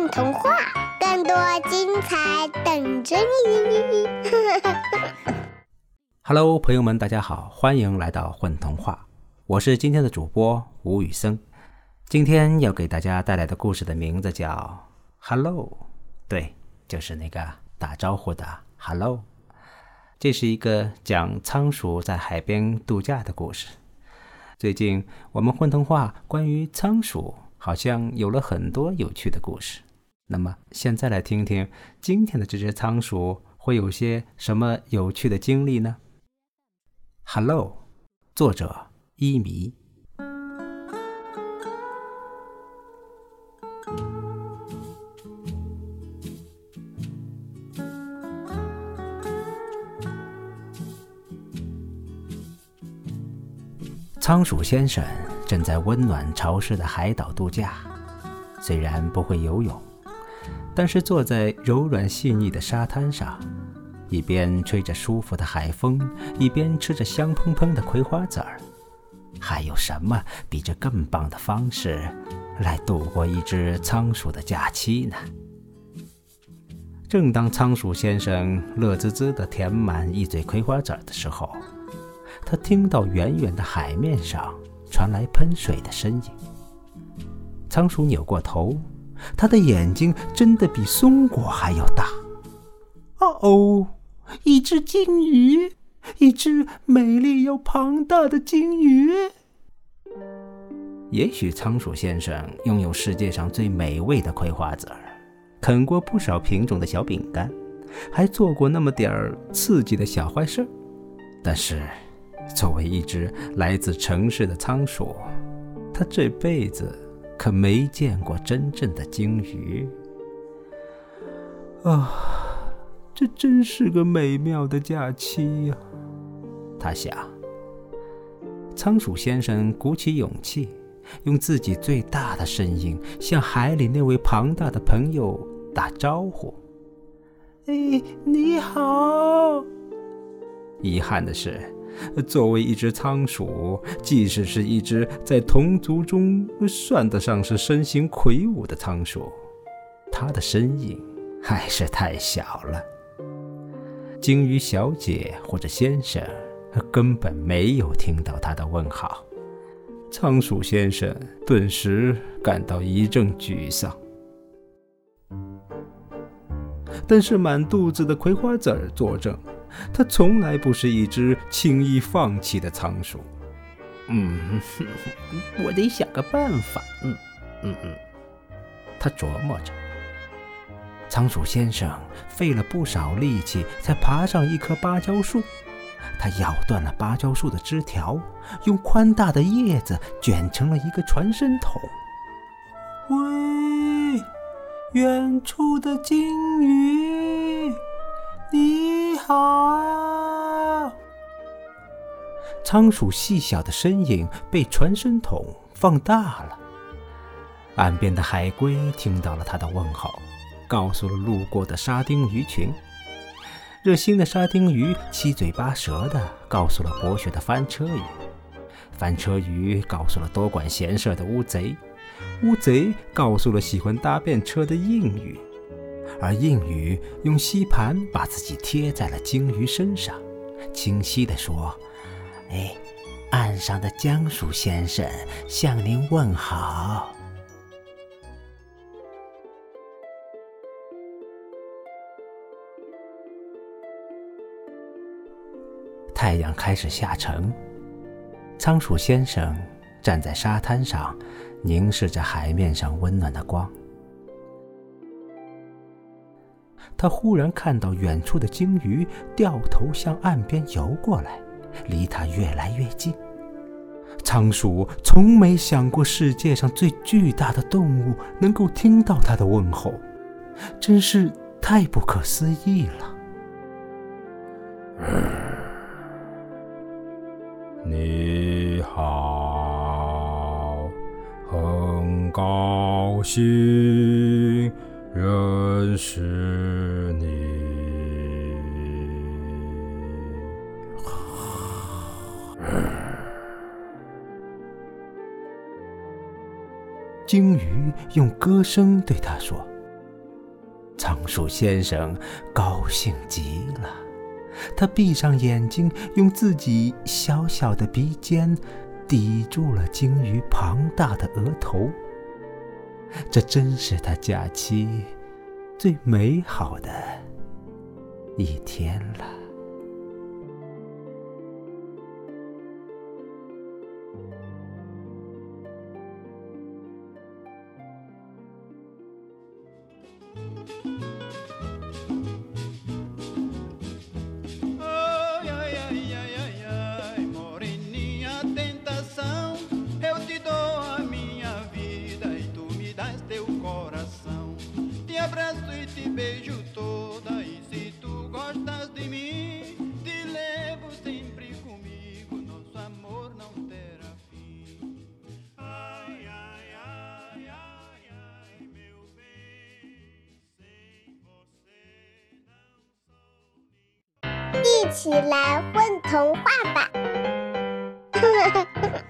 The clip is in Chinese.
混童话，更多精彩等着你。Hello，朋友们，大家好，欢迎来到混童话，我是今天的主播吴宇森。今天要给大家带来的故事的名字叫《Hello》，对，就是那个打招呼的 Hello。这是一个讲仓鼠在海边度假的故事。最近我们混童话关于仓鼠好像有了很多有趣的故事。那么现在来听听今天的这只仓鼠会有些什么有趣的经历呢？Hello，作者伊迷。仓鼠先生正在温暖潮湿的海岛度假，虽然不会游泳，但是坐在柔软细腻的沙滩上，一边吹着舒服的海风，一边吃着香喷喷的葵花籽儿，还有什么比这更棒的方式来度过一只仓鼠的假期呢？正当仓鼠先生乐滋滋地填满一嘴葵花籽儿的时候，他听到远远的海面上传来喷水的声音。仓鼠扭过头，他的眼睛真的比松果还要大。哦哦，一只金鱼，一只美丽又庞大的金鱼。也许仓鼠先生拥有世界上最美味的葵花籽儿，啃过不少品种的小饼干，还做过那么点儿刺激的小坏事，但是。作为一只来自城市的仓鼠，它这辈子可没见过真正的鲸鱼。啊，这真是个美妙的假期呀！他想。仓鼠先生鼓起勇气，用自己最大的声音向海里那位庞大的朋友打招呼：“哎，你好。”遗憾的是。作为一只仓鼠，即使是一只在同族中算得上是身形魁梧的仓鼠，它的身影还是太小了。鲸鱼小姐或者先生根本没有听到它的问好，仓鼠先生顿时感到一阵沮丧。但是满肚子的葵花籽儿作证。它从来不是一只轻易放弃的仓鼠。嗯，我得想个办法。嗯嗯嗯，他琢磨着。仓鼠先生费了不少力气才爬上一棵芭蕉树，他咬断了芭蕉树的枝条，用宽大的叶子卷成了一个传声筒。喂，远处的鲸鱼，你。好，仓鼠细小的身影被传声筒放大了。岸边的海龟听到了他的问候，告诉了路过的沙丁鱼群。热心的沙丁鱼七嘴八舌地告诉了博学的翻车鱼，翻车鱼告诉了多管闲事的乌贼，乌贼告诉了喜欢搭便车的硬鱼。而硬鱼用吸盘把自己贴在了鲸鱼身上，清晰地说：“哎，岸上的江鼠先生向您问好。”太阳开始下沉，仓鼠先生站在沙滩上，凝视着海面上温暖的光。他忽然看到远处的鲸鱼掉头向岸边游过来，离他越来越近。仓鼠从没想过世界上最巨大的动物能够听到他的问候，真是太不可思议了。你好，很高兴。认识鲸鱼用歌声对他说：“仓鼠先生高兴极了，他闭上眼睛，用自己小小的鼻尖抵住了鲸鱼庞大的额头。这真是他假期最美好的一天了。起来问童话吧！